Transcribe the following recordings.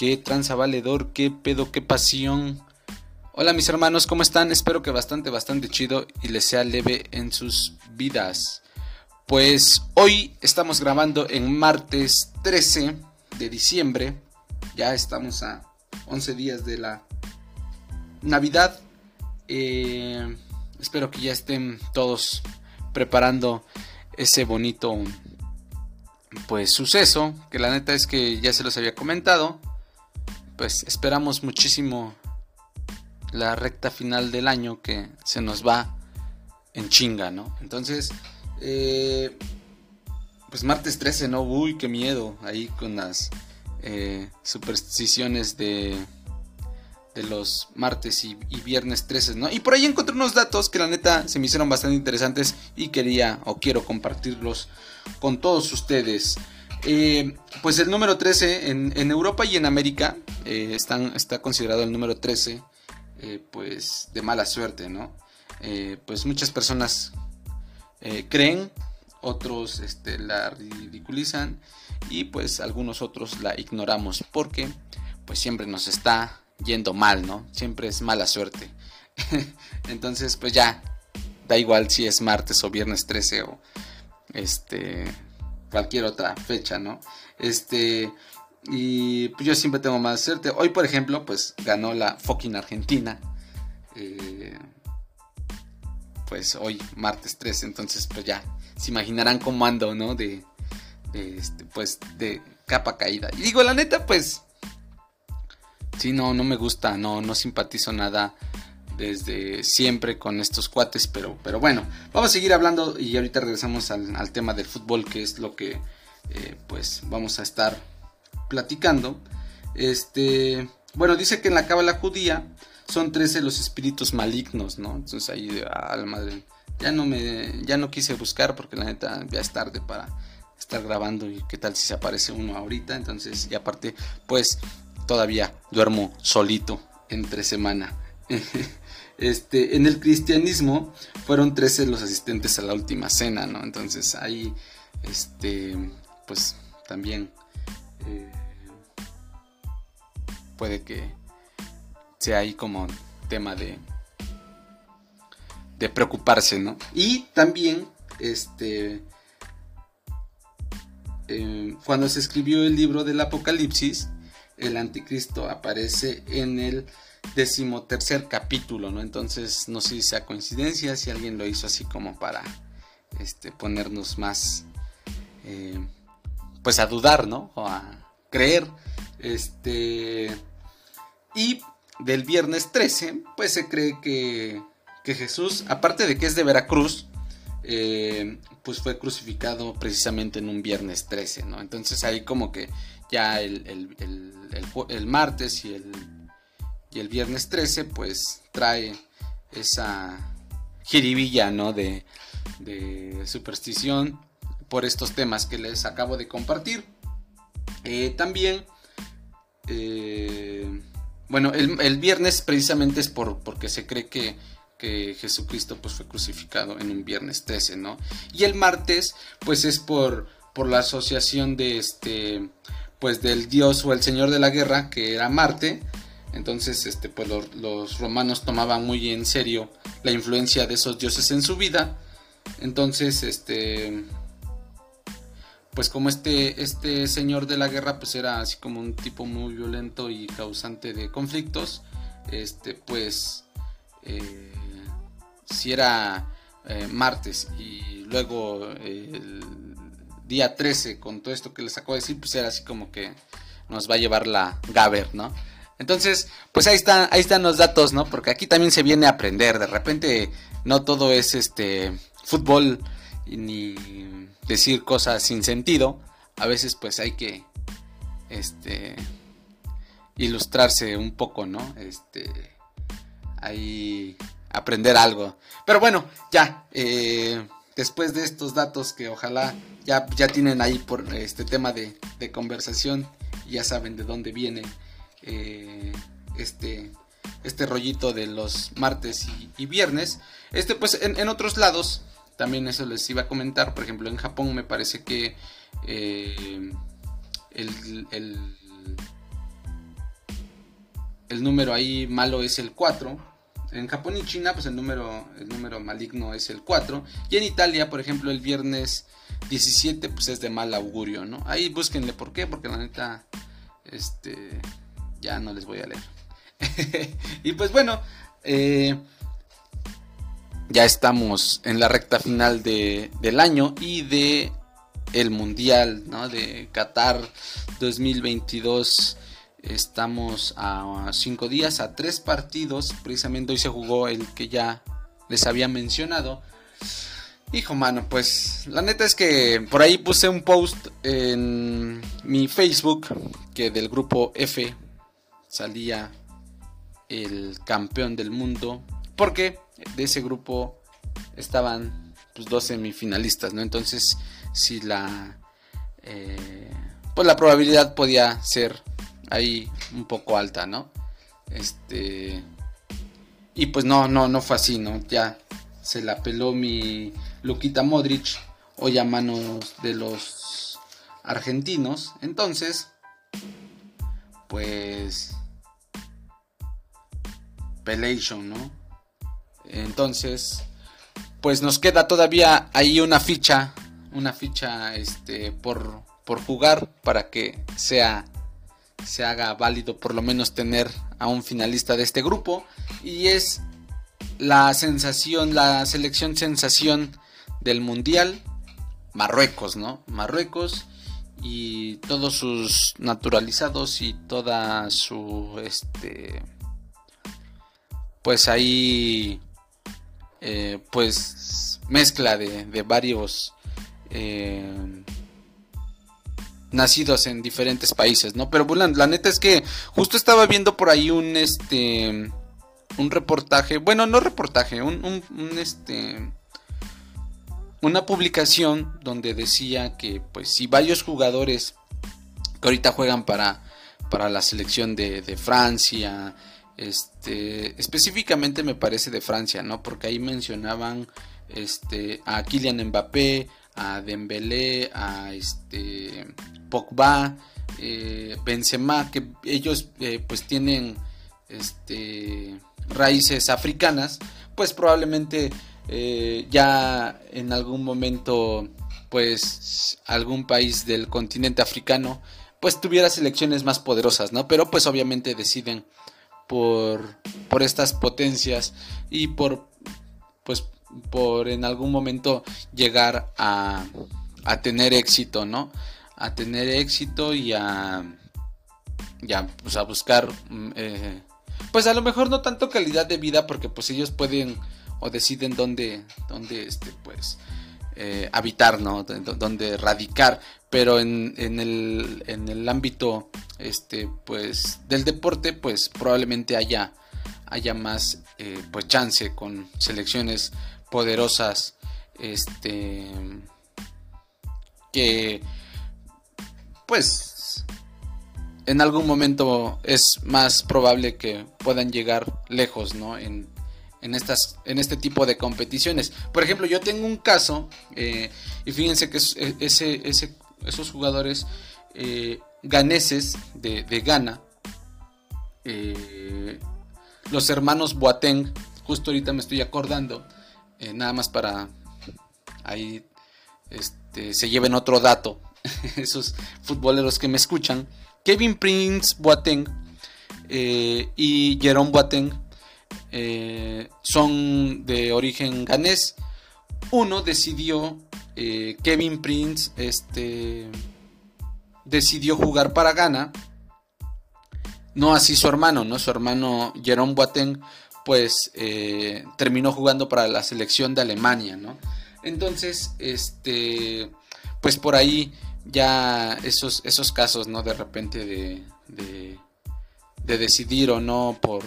qué tranza valedor, qué pedo, qué pasión. Hola mis hermanos, ¿cómo están? Espero que bastante, bastante chido y les sea leve en sus vidas. Pues hoy estamos grabando en martes 13 de diciembre. Ya estamos a 11 días de la Navidad. Eh, espero que ya estén todos preparando ese bonito pues suceso, que la neta es que ya se los había comentado. Pues esperamos muchísimo la recta final del año que se nos va en chinga, ¿no? Entonces, eh, pues martes 13, ¿no? Uy, qué miedo ahí con las eh, supersticiones de de los martes y, viernes 13, ¿no? Y por ahí encontré unos datos que la neta se me hicieron bastante interesantes y quería o quiero compartirlos con todos ustedes. Eh, pues el número 13 en, Europa y en América eh, está considerado el número 13 eh, pues de mala suerte, ¿no? pues muchas personas creen, otros este, la ridiculizan y pues algunos otros la ignoramos porque pues siempre nos está yendo mal, ¿no? Siempre es mala suerte. Entonces, pues ya, da igual si es martes o viernes 13 o este cualquier otra fecha, ¿no? Este y pues yo siempre tengo más suerte. Hoy, por ejemplo, pues ganó la fucking Argentina. Eh, pues hoy, martes 13, entonces pues ya se imaginarán cómo ando, ¿no? De, de este, pues de capa caída. Y digo, la neta, pues Sí, no, no me gusta, no, no simpatizo nada desde siempre con estos cuates, pero, pero bueno, vamos a seguir hablando y ahorita regresamos al, tema del fútbol, que es lo que eh, pues vamos a estar platicando. Este, bueno, dice que en la cábala judía son 13 los espíritus malignos, ¿no? Entonces ahí, a la madre, ya no me, ya no quise buscar porque la neta ya es tarde para estar grabando y qué tal si se aparece uno ahorita, entonces, y aparte, pues todavía duermo solito entre semana. Este, en el cristianismo fueron 13 los asistentes a la última cena, ¿no? Entonces ahí, este, pues también eh, puede que sea ahí como tema de, de preocuparse, ¿no? Y también, este, eh, cuando se escribió el libro del Apocalipsis, el anticristo aparece en el decimotercer capítulo, ¿no? Entonces no sé si sea coincidencia, si alguien lo hizo así como para este, ponernos más, eh, pues a dudar, ¿no? O a creer. Este, y del viernes 13, pues se cree que, que Jesús, aparte de que es de Veracruz, eh, pues fue crucificado precisamente en un viernes 13, ¿no? Entonces ahí como que ya el, martes y el, y el viernes 13 pues trae esa jiribilla. De, superstición por estos temas que les acabo de compartir. Eh, también, eh, bueno, el, viernes precisamente es por, porque se cree que que Jesucristo pues fue crucificado en un viernes 13, ¿no? Y el martes pues es por, por la asociación de este pues del dios o el señor de la guerra que era Marte. Entonces este pues los, romanos tomaban muy en serio la influencia de esos dioses en su vida. Entonces este pues como este, este señor de la guerra pues era así como un tipo muy violento y causante de conflictos, este pues eh, si era eh, martes y luego el día 13 con todo esto que les acabo de decir, pues era así como que nos va a llevar la Gaber, ¿no? Entonces, pues ahí están, ahí están los datos, ¿no? Porque aquí también se viene a aprender. De repente, no todo es este fútbol ni decir cosas sin sentido. A veces, pues hay que este ilustrarse un poco, ¿no? Este ahí aprender algo. Pero bueno, ya, eh, después de estos datos que ojalá ya, ya tienen ahí por este tema de, conversación, ya saben de dónde viene eh, este, este rollito de los martes y, viernes. Este pues en, otros lados, también eso les iba a comentar, por ejemplo en Japón me parece que eh, el, el número ahí malo es el 4. En Japón y China, pues el número, el número maligno es el 4. Y en Italia, por ejemplo, el viernes 17, pues es de mal augurio, ¿no? Ahí búsquenle por qué, porque la neta, este, ya no les voy a leer. y pues bueno, eh, ya estamos en la recta final de, del año y de el mundial, ¿no? De Qatar 2022 Estamos a cinco días, a tres partidos. Precisamente hoy se jugó el que ya les había mencionado. Hijo, mano, pues la neta es que por ahí puse un post en mi Facebook que del grupo F salía el campeón del mundo. Porque de ese grupo estaban pues, dos semifinalistas, ¿no? Entonces, si la. Eh, pues la probabilidad podía ser ahí un poco alta, ¿no? Este. Y pues no, no, no fue así, ¿no? Ya se la peló mi Luquita Modric, hoy a manos de los argentinos. Entonces, pues. Pelation, ¿no? Entonces, pues nos queda todavía ahí una ficha, una ficha este, por, por jugar para que sea se haga válido por lo menos tener a un finalista de este grupo y es la sensación, la selección sensación del mundial Marruecos, ¿no? Marruecos y todos sus naturalizados y toda su este pues ahí eh, pues mezcla de, de varios eh, nacidos en diferentes países, ¿no? Pero bueno, la neta es que justo estaba viendo por ahí un este un reportaje, bueno, no reportaje, un, un, este una publicación donde decía que pues si varios jugadores que ahorita juegan para para la selección de, de Francia, este específicamente me parece de Francia, ¿no? Porque ahí mencionaban este a Kylian Mbappé, a Dembélé, a este Pogba, eh, Benzema, que ellos eh, pues tienen este, raíces africanas, pues probablemente eh, ya en algún momento pues algún país del continente africano pues tuviera selecciones más poderosas, ¿no? Pero pues obviamente deciden por, por estas potencias y por pues por en algún momento llegar a, a tener éxito, ¿no? a tener éxito y a, ya, pues a buscar, mm, eh, pues a lo mejor no tanto calidad de vida porque pues ellos pueden o deciden dónde, dónde este, pues, eh, habitar, ¿no? Dónde radicar, pero en, en, el, en el ámbito, este, pues, del deporte, pues probablemente haya, haya más, eh, pues, chance con selecciones poderosas, este, que pues en algún momento es más probable que puedan llegar lejos, ¿no? En, estas, en este tipo de competiciones. Por ejemplo, yo tengo un caso, eh, y fíjense que e, esos jugadores eh, ganeses de, Ghana, eh, los hermanos Boateng, justo ahorita me estoy acordando, nada más para ahí este, se lleven otro dato esos futboleros que me escuchan, Kevin Prince Boateng eh, y Jerome Boateng eh, son de origen ganés. Uno decidió, eh, Kevin Prince, este, decidió jugar para Ghana. No así su hermano, ¿no? Su hermano Jerome Boateng, pues terminó jugando para la selección de Alemania, ¿no? Entonces, este, pues por ahí ya esos, esos casos, ¿no? De repente de, de, decidir o no por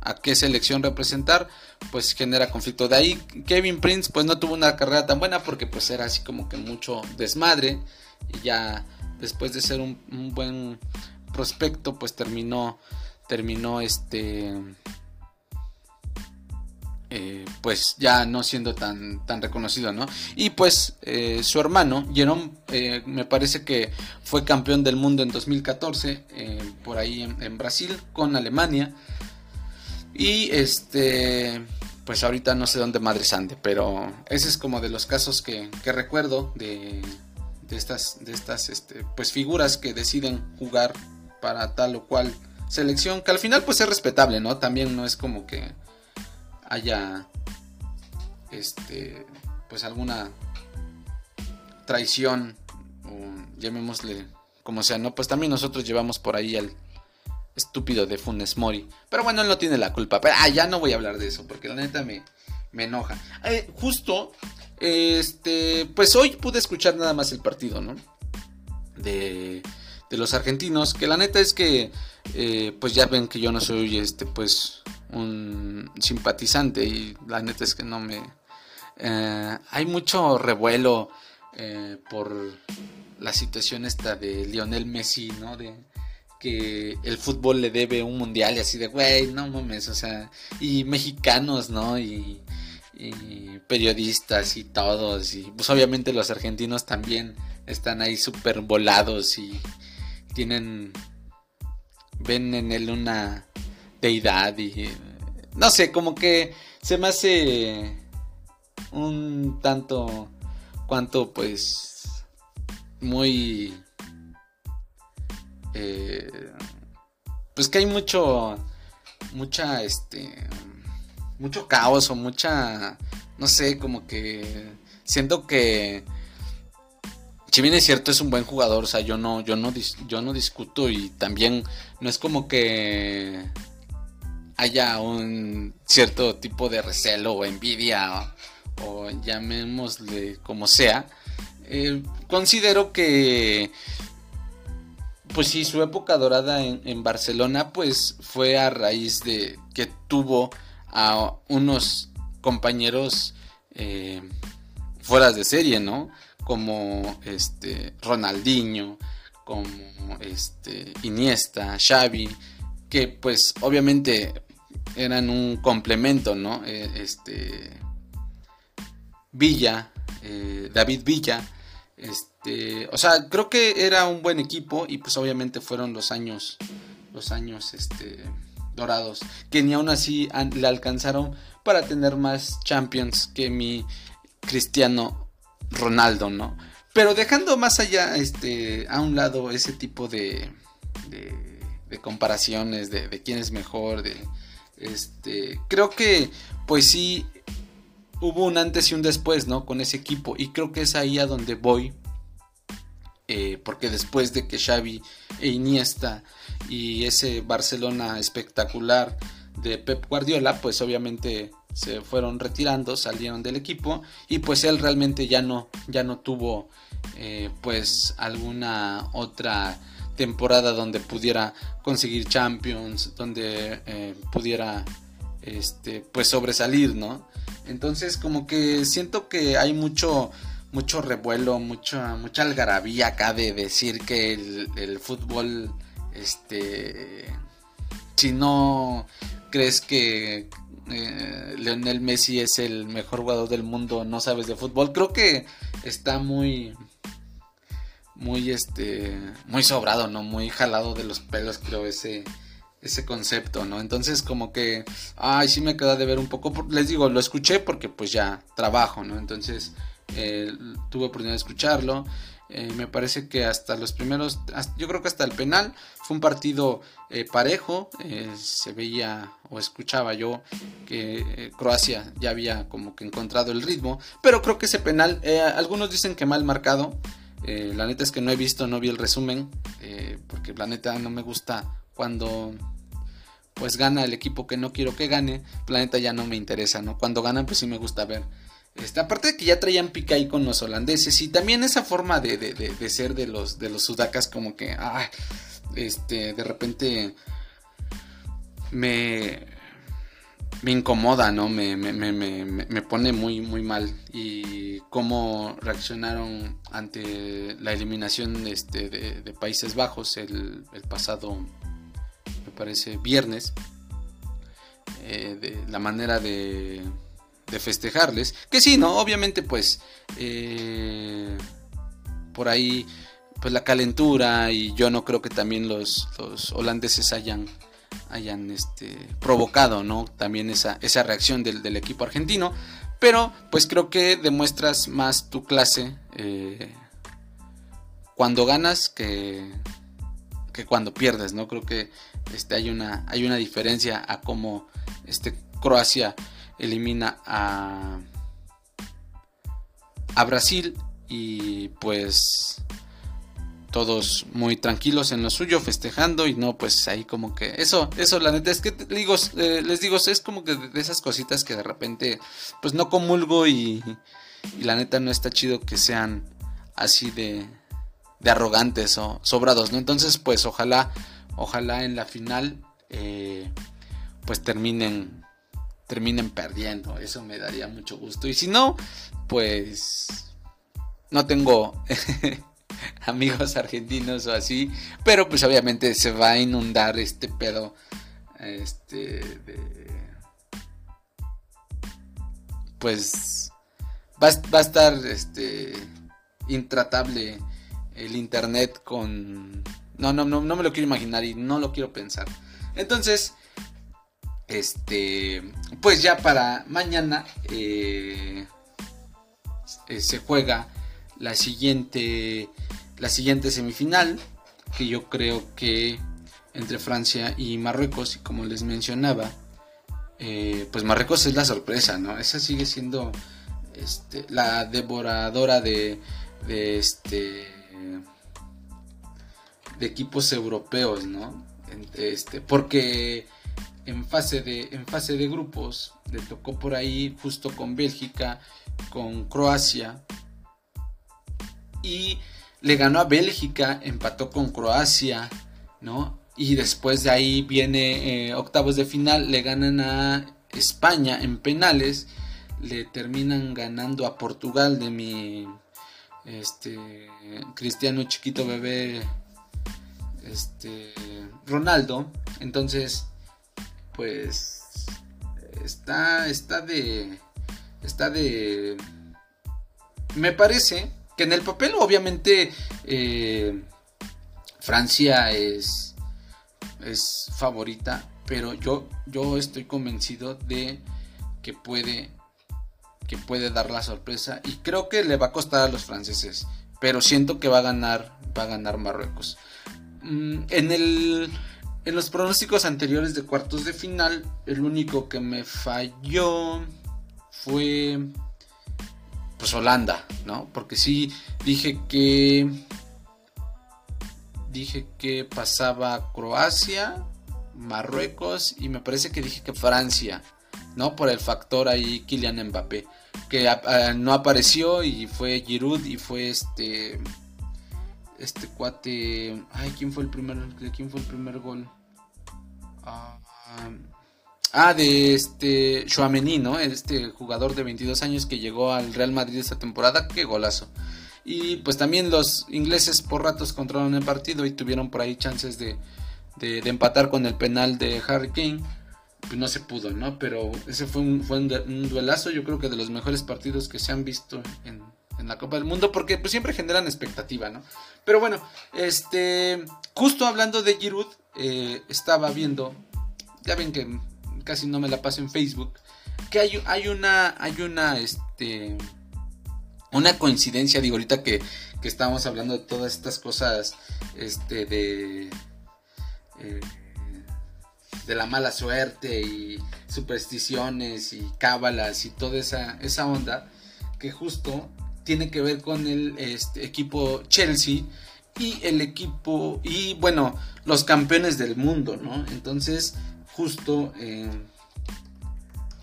a qué selección representar, pues genera conflicto. De ahí Kevin Prince pues no tuvo una carrera tan buena porque pues era así como que mucho desmadre y ya después de ser un, buen prospecto pues terminó terminó este eh, pues ya no siendo tan, tan reconocido, ¿no? Y pues eh, su hermano, Jerome, eh, me parece que fue campeón del mundo en 2014, por ahí en, Brasil, con Alemania. Y este, pues ahorita no sé dónde madre ande, pero ese es como de los casos que, recuerdo de, de, estas, de estas este, pues figuras que deciden jugar para tal o cual selección, que al final pues es respetable, ¿no? También no es como que haya este pues alguna traición o llamémosle como sea, ¿no? Pues también nosotros llevamos por ahí al estúpido de Funes Mori. Pero bueno, él no tiene la culpa. Pero ah, ya no voy a hablar de eso porque la neta me, me enoja. Eh, justo, este, pues hoy pude escuchar nada más el partido, ¿no? De, de los argentinos. Que la neta es que, eh, pues ya ven que yo no soy, este, pues, un simpatizante y la neta es que no me... Eh, hay mucho revuelo por la situación esta de Lionel Messi, ¿no? De que el fútbol le debe un mundial y así de, güey, no mames, o sea, y mexicanos, ¿no? Y, y periodistas y todos, y pues obviamente los argentinos también están ahí súper volados y tienen, ven en él una deidad y no sé, como que se me hace un tanto cuanto pues muy eh, pues que hay mucho mucha este mucho caos o mucha no sé como que siento que si bien es cierto es un buen jugador o sea yo no yo no yo no discuto y también no es como que haya un cierto tipo de recelo o envidia o, llamémosle como sea, eh, considero que pues sí, su época dorada en, Barcelona pues fue a raíz de que tuvo a unos compañeros eh, fuera de serie, ¿no? Como este Ronaldinho, como este Iniesta, Xavi, que pues obviamente eran un complemento, ¿no? Eh, este Villa, eh, David Villa, este, o sea, creo que era un buen equipo y pues obviamente fueron los años, los años, este, dorados, que ni aún así le alcanzaron para tener más Champions que mi Cristiano Ronaldo, ¿no? Pero dejando más allá, este, a un lado ese tipo de, de, comparaciones, de, de quién es mejor, de este, creo que, pues sí, hubo un antes y un después, ¿no? Con ese equipo. Y creo que es ahí a donde voy. Eh, porque después de que Xavi e Iniesta y ese Barcelona espectacular de Pep Guardiola, pues obviamente se fueron retirando, salieron del equipo y pues él realmente ya no, ya no tuvo eh, pues alguna otra temporada donde pudiera conseguir Champions, donde eh, pudiera este pues sobresalir, ¿no? Entonces como que siento que hay mucho mucho revuelo, mucha mucha algarabía acá de decir que el, fútbol este si no crees que eh, Leonel Messi es el mejor jugador del mundo, no sabes de fútbol. Creo que está muy muy este muy sobrado, ¿no? Muy jalado de los pelos, creo ese ese concepto, ¿no? Entonces como que ay, sí me queda de ver un poco, les digo, lo escuché porque pues ya trabajo, ¿no? Entonces eh, tuve oportunidad de escucharlo. Eh, me parece que hasta los primeros, yo creo que hasta el penal fue un partido eh, parejo. se veía o escuchaba yo que Croacia ya había como que encontrado el ritmo. Pero creo que ese penal, algunos dicen que mal marcado. La neta es que no he visto, no vi el resumen, porque la neta no me gusta cuando pues gana el equipo que no quiero que gane, la neta ya no me interesa, ¿no? Cuando ganan pues sí me gusta ver. Este, aparte de que ya traían pica ahí con los holandeses y también esa forma de, de, ser de los, de los sudacas como que, ah, este, de repente me me incomoda, ¿no? Me, me, me, me, pone muy, muy mal. Y cómo reaccionaron ante la eliminación este, de, Países Bajos el, pasado, me parece, viernes. eh, de la manera de, de, festejarles. Que sí, ¿no? Obviamente pues eh, por ahí pues la calentura y yo no creo que también los, los holandeses hayan hayan este, provocado ¿no? también esa, esa reacción del, del, equipo argentino. Pero pues creo que demuestras más tu clase eh, cuando ganas que, que, cuando pierdes. ¿no? Creo que este, hay, una, hay una diferencia a cómo este, Croacia elimina a, a Brasil y pues todos muy tranquilos en lo suyo, festejando y no, pues ahí como que eso, eso la neta es que digo, eh, les digo, es como que de esas cositas que de repente pues no comulgo y, la neta no está chido que sean así de, de arrogantes o sobrados, ¿no? Entonces pues ojalá, ojalá en la final eh, pues terminen, terminen perdiendo, eso me daría mucho gusto y si no, pues no tengo amigos argentinos o así. Pero pues obviamente se va a inundar este pedo. Este Pues va, a estar este intratable el internet con... No, no, no, no me lo quiero imaginar y no lo quiero pensar. Entonces, este, pues ya para mañana eh, eh, se juega la siguiente la siguiente semifinal, que yo creo que entre Francia y Marruecos, y como les mencionaba, eh, pues Marruecos es la sorpresa, ¿no? Esa sigue siendo este, la devoradora de, de, este, de equipos europeos, ¿no? Este, porque en fase, de, en fase de grupos le tocó por ahí justo con Bélgica, con Croacia y le ganó a Bélgica, empató con Croacia, ¿no? Y después de ahí viene eh, octavos de final, le ganan a España en penales, le terminan ganando a Portugal de mi este cristiano chiquito bebé este Ronaldo. Entonces, pues está está de está de me parece que en el papel, obviamente, eh, Francia es, es favorita, pero yo, yo estoy convencido de que puede, que puede dar la sorpresa y creo que le va a costar a los franceses, pero siento que va a ganar, va a ganar Marruecos. Mm, en el en los pronósticos anteriores de cuartos de final, el único que me falló fue pues Holanda, ¿no? Porque sí dije que dije que pasaba Croacia, Marruecos y me parece que dije que Francia, ¿no? Por el factor ahí Kylian Mbappé, que no apareció y fue Giroud y fue este este cuate, ay, ¿quién fue el primer quién fue el primer gol? Ah, Ah, de este Chouameni, ¿no? Este jugador de 22 años que llegó al Real Madrid esta temporada, qué golazo. Y pues también los ingleses por ratos controlaron el partido y tuvieron por ahí chances de, de, empatar con el penal de Harry Kane. Pues no se pudo, ¿no? Pero ese fue, un, fue un, duelazo, yo creo que de los mejores partidos que se han visto en, en la Copa del Mundo, porque pues siempre generan expectativa, ¿no? Pero bueno, este, justo hablando de Giroud, eh, estaba viendo, ya ven que casi no me la paso en Facebook, que hay, hay una, hay una, este, una coincidencia, digo, ahorita que, que estábamos hablando de todas estas cosas, este, de, eh, de la mala suerte y supersticiones y cábalas y toda esa, esa onda, que justo tiene que ver con el este, equipo Chelsea y el equipo y bueno los campeones del mundo no entonces justo eh,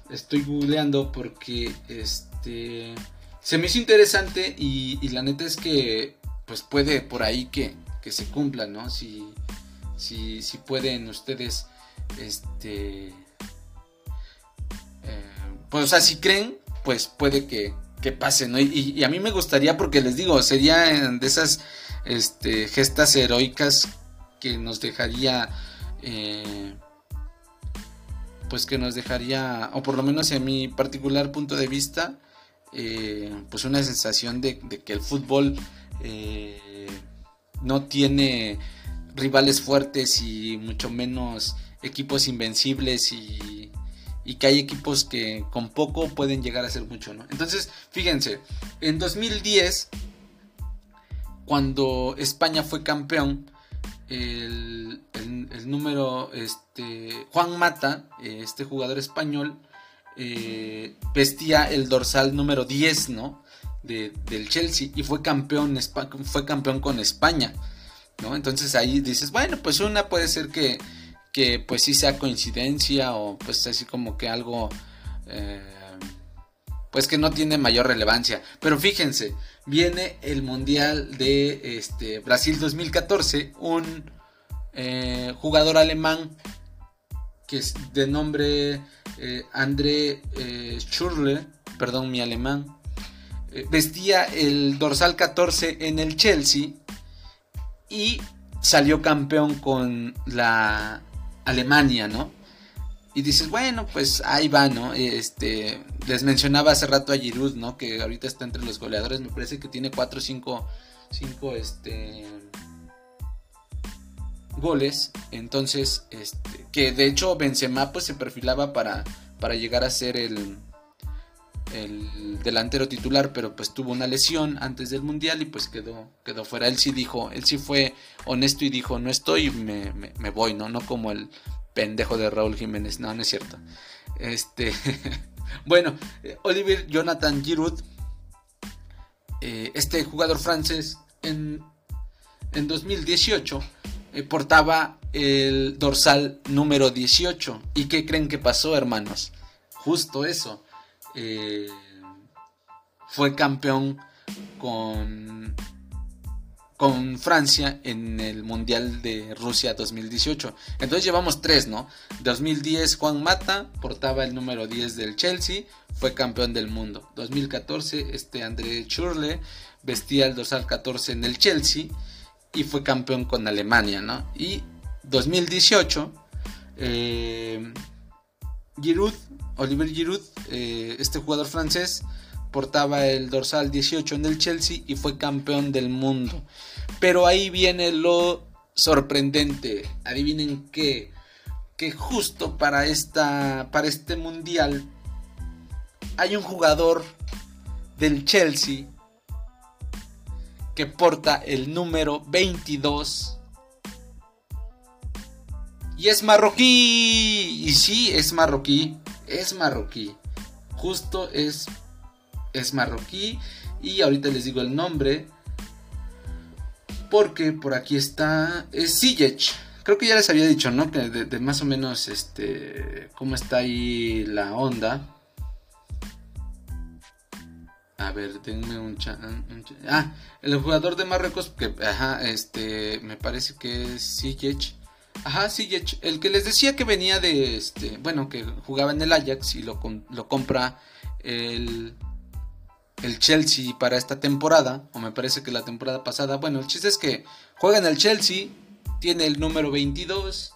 estoy googleando porque este se me hizo interesante y, la neta es que pues puede por ahí que, que se cumpla, ¿no? Si, si, si pueden ustedes, este, eh, pues o sea, si creen, pues puede que, que pase, ¿no? Y, a mí me gustaría porque les digo, sería de esas este, gestas heroicas que nos dejaría... Eh, pues que nos dejaría, o por lo menos en mi particular punto de vista, eh, pues una sensación de, que el fútbol eh, no tiene rivales fuertes y mucho menos equipos invencibles y, y, que hay equipos que con poco pueden llegar a ser mucho, ¿no? Entonces, fíjense, en 2010, cuando España fue campeón, el, número, este, Juan Mata, este jugador español, eh, vestía el dorsal número 10, ¿no? del Chelsea y fue campeón, fue campeón con España, ¿no? Entonces ahí dices, bueno, pues una puede ser que, que pues sí sea coincidencia o pues así como que algo... Eh, pues que no tiene mayor relevancia. Pero fíjense, viene el Mundial de este, Brasil 2014, un eh, jugador alemán que es de nombre eh, André Schurle, perdón mi alemán, vestía el dorsal 14 en el Chelsea y salió campeón con la Alemania, ¿no? Y dices, bueno, pues ahí va, ¿no? Este, les mencionaba hace rato a Giroud, ¿no? Que ahorita está entre los goleadores, me parece que tiene 4 o 5, 5, este, goles. Entonces, este, que de hecho Benzema pues se perfilaba para, para llegar a ser el, el delantero titular, pero pues tuvo una lesión antes del mundial y pues quedó, quedó fuera. Él sí dijo, él sí fue honesto y dijo, no estoy, me, me voy, ¿no? No como el pendejo de Raúl Jiménez. No, no es cierto. Este. bueno, Oliver Jonathan Giroud. Eh, este jugador francés en, en 2018 eh, portaba el dorsal número 18. ¿Y qué creen que pasó, hermanos? Justo eso. Fue campeón con con Francia en el Mundial de Rusia 2018. Entonces llevamos tres, ¿no? 2010 Juan Mata portaba el número 10 del Chelsea, fue campeón del mundo. 2014 este André Churle vestía el dorsal 14 en el Chelsea y fue campeón con Alemania, ¿no? Y 2018 eh, Giroud, Oliver Giroud, eh, este jugador francés portaba el dorsal 18 en el Chelsea y fue campeón del mundo. Pero ahí viene lo sorprendente. Adivinen qué. Que justo para, esta, para este mundial hay un jugador del Chelsea que porta el número 22 y es marroquí. Y sí, es marroquí. Es marroquí. Justo es es marroquí y ahorita les digo el nombre porque por aquí está es Ziyech. Creo que ya les había dicho, ¿no? Que de, más o menos este cómo está ahí la onda. A ver, denme un, Ah, el jugador de Marruecos que ajá, este me parece que es Ziyech. Ajá, Ziyech, el que les decía que venía de este, bueno, que jugaba en el Ajax y lo, lo compra el el Chelsea para esta temporada, o me parece que la temporada pasada, bueno, el chiste es que juega en el Chelsea, tiene el número 22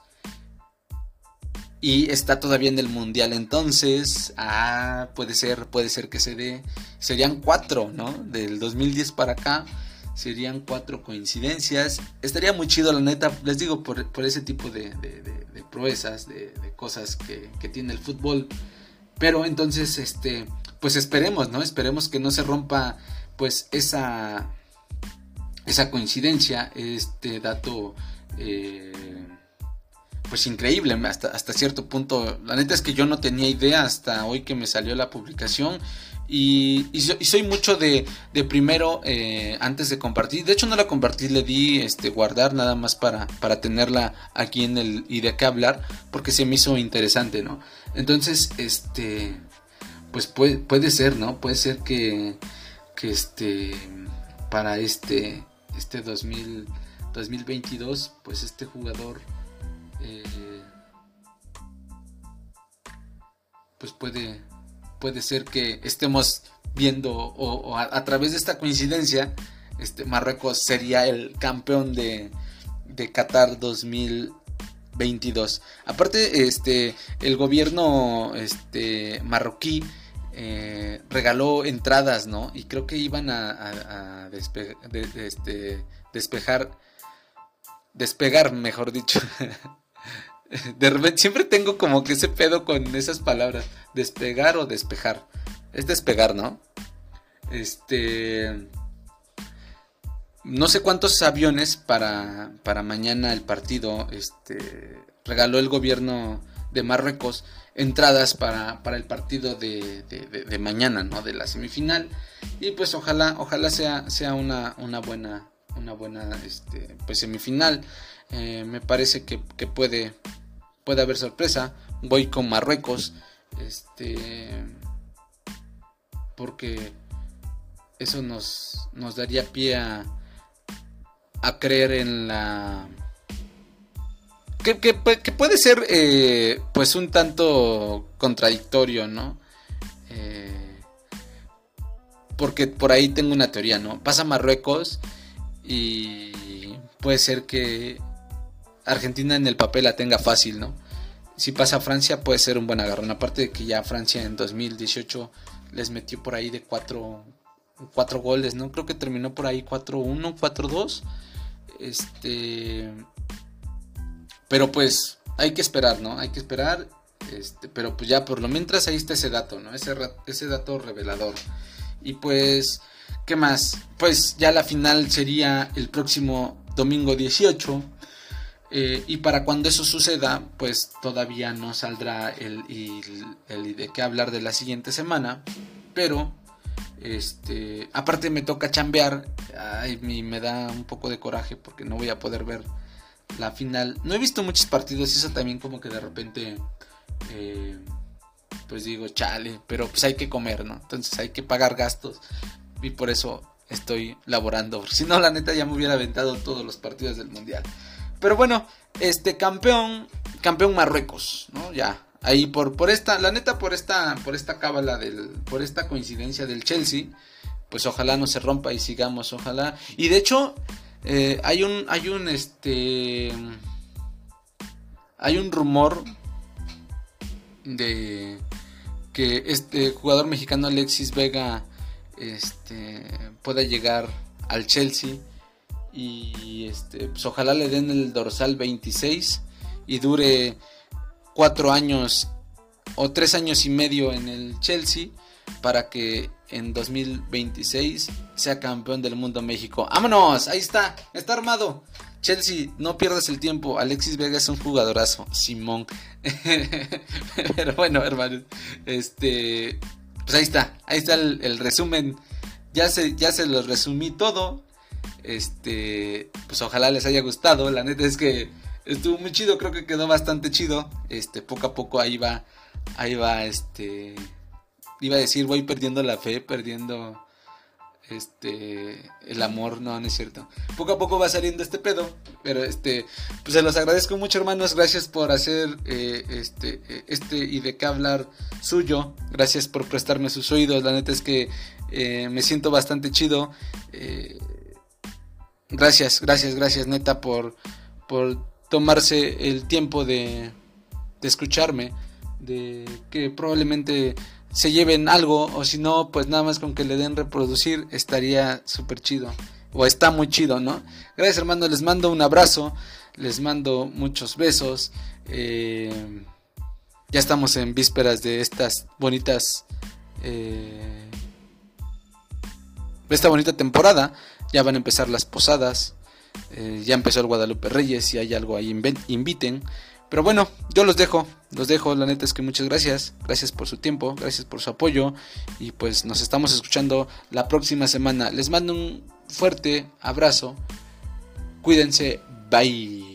y está todavía en el Mundial, entonces, ah, puede ser, puede ser que se dé, serían cuatro, ¿no? Del 2010 para acá, serían cuatro coincidencias, estaría muy chido, la neta, les digo, por, ese tipo de, proezas, de, cosas que, que tiene el fútbol, pero entonces, este pues esperemos, ¿no? Esperemos que no se rompa pues esa, esa coincidencia, este dato eh, pues increíble hasta, hasta cierto punto. La neta es que yo no tenía idea hasta hoy que me salió la publicación. Y, soy mucho de, de primero, eh, antes de compartir. De hecho, no la compartí, le di este, guardar nada más para, para tenerla aquí en el y de qué hablar, porque se me hizo interesante, ¿no? Entonces, este, pues puede, puede ser, ¿no? Puede ser que, que este, para este, este 2000, 2022, pues este jugador, eh, pues puede, puede ser que estemos viendo o, a, través de esta coincidencia, este Marruecos sería el campeón de, de Qatar 2022 22. Aparte, este, el gobierno este, marroquí eh, regaló entradas, ¿no? Y creo que iban a, este, despejar, despegar, mejor dicho. De repente siempre tengo como que ese pedo con esas palabras, despegar o despejar. Es despegar, ¿no? Este no sé cuántos aviones para, para mañana el partido este, regaló el gobierno de Marruecos entradas para, para el partido de, de, mañana, ¿no? De la semifinal. Y pues ojalá, ojalá sea, sea una, una buena, una buena este, pues semifinal. Eh, me parece que, que, puede, puede haber sorpresa. Voy con Marruecos. Este. Porque eso nos, nos daría pie a creer en la... Que, puede ser eh, pues un tanto contradictorio, ¿no? Eh, porque por ahí tengo una teoría, ¿no? Pasa Marruecos y puede ser que Argentina en el papel la tenga fácil, ¿no? Si pasa Francia puede ser un buen agarrón. Aparte de que ya Francia en 2018 les metió por ahí de cuatro, cuatro goles, ¿no? Creo que terminó por ahí 4-1, 4-2. Este. Pero pues hay que esperar, ¿no? Hay que esperar. Este, pero pues ya por lo mientras ahí está ese dato, ¿no? Ese dato revelador. Y pues, ¿qué más? Pues ya la final sería el próximo domingo 18. Eh, y para cuando eso suceda, pues todavía no saldrá el, de qué hablar de la siguiente semana. Pero este, aparte me toca chambear, ay, me da un poco de coraje porque no voy a poder ver la final. No he visto muchos partidos y eso también como que de repente, eh, pues digo, chale, pero pues hay que comer, ¿no? Entonces hay que pagar gastos y por eso estoy laborando. Si no, la neta ya me hubiera aventado todos los partidos del mundial. Pero bueno, este campeón, campeón Marruecos, ¿no? Ya, ahí por, por esta, la neta, por esta, por esta cábala del, por esta coincidencia del Chelsea, pues ojalá no se rompa y sigamos, ojalá. Y de hecho, eh, hay un, hay un, este, hay un rumor de que este jugador mexicano Alexis Vega, este, pueda llegar al Chelsea y este, pues ojalá le den el dorsal 26 y dure cuatro años o tres años y medio en el Chelsea para que en 2026 sea campeón del mundo México. ¡Vámonos! Ahí está, está armado. Chelsea, no pierdas el tiempo. Alexis Vega es un jugadorazo. Simón. Pero bueno, hermanos. Este. Pues ahí está. Ahí está el, resumen. Ya se, ya se los resumí todo. Este. Pues ojalá les haya gustado. La neta es que estuvo muy chido, creo que quedó bastante chido. Este, poco a poco ahí va, ahí va, este, iba a decir, voy perdiendo la fe, perdiendo, este, el amor, no, no es cierto. Poco a poco va saliendo este pedo, pero este, pues se los agradezco mucho, hermanos, gracias por hacer, eh, este, este y de qué hablar suyo, gracias por prestarme sus oídos, la neta es que eh, me siento bastante chido. Gracias, gracias, gracias, neta, por, por tomarse el tiempo de, de escucharme, de que probablemente se lleven algo o si no, pues nada más con que le den reproducir estaría súper chido o está muy chido, ¿no? Gracias hermano, les mando un abrazo, les mando muchos besos. Eh, ya estamos en vísperas de estas bonitas... Eh, esta bonita temporada. Ya van a empezar las posadas. Eh, ya empezó el Guadalupe Reyes, si hay algo ahí inviten. Pero bueno, yo los dejo, los dejo, la neta es que muchas gracias, gracias por su tiempo, gracias por su apoyo y pues nos estamos escuchando la próxima semana. Les mando un fuerte abrazo, cuídense, bye.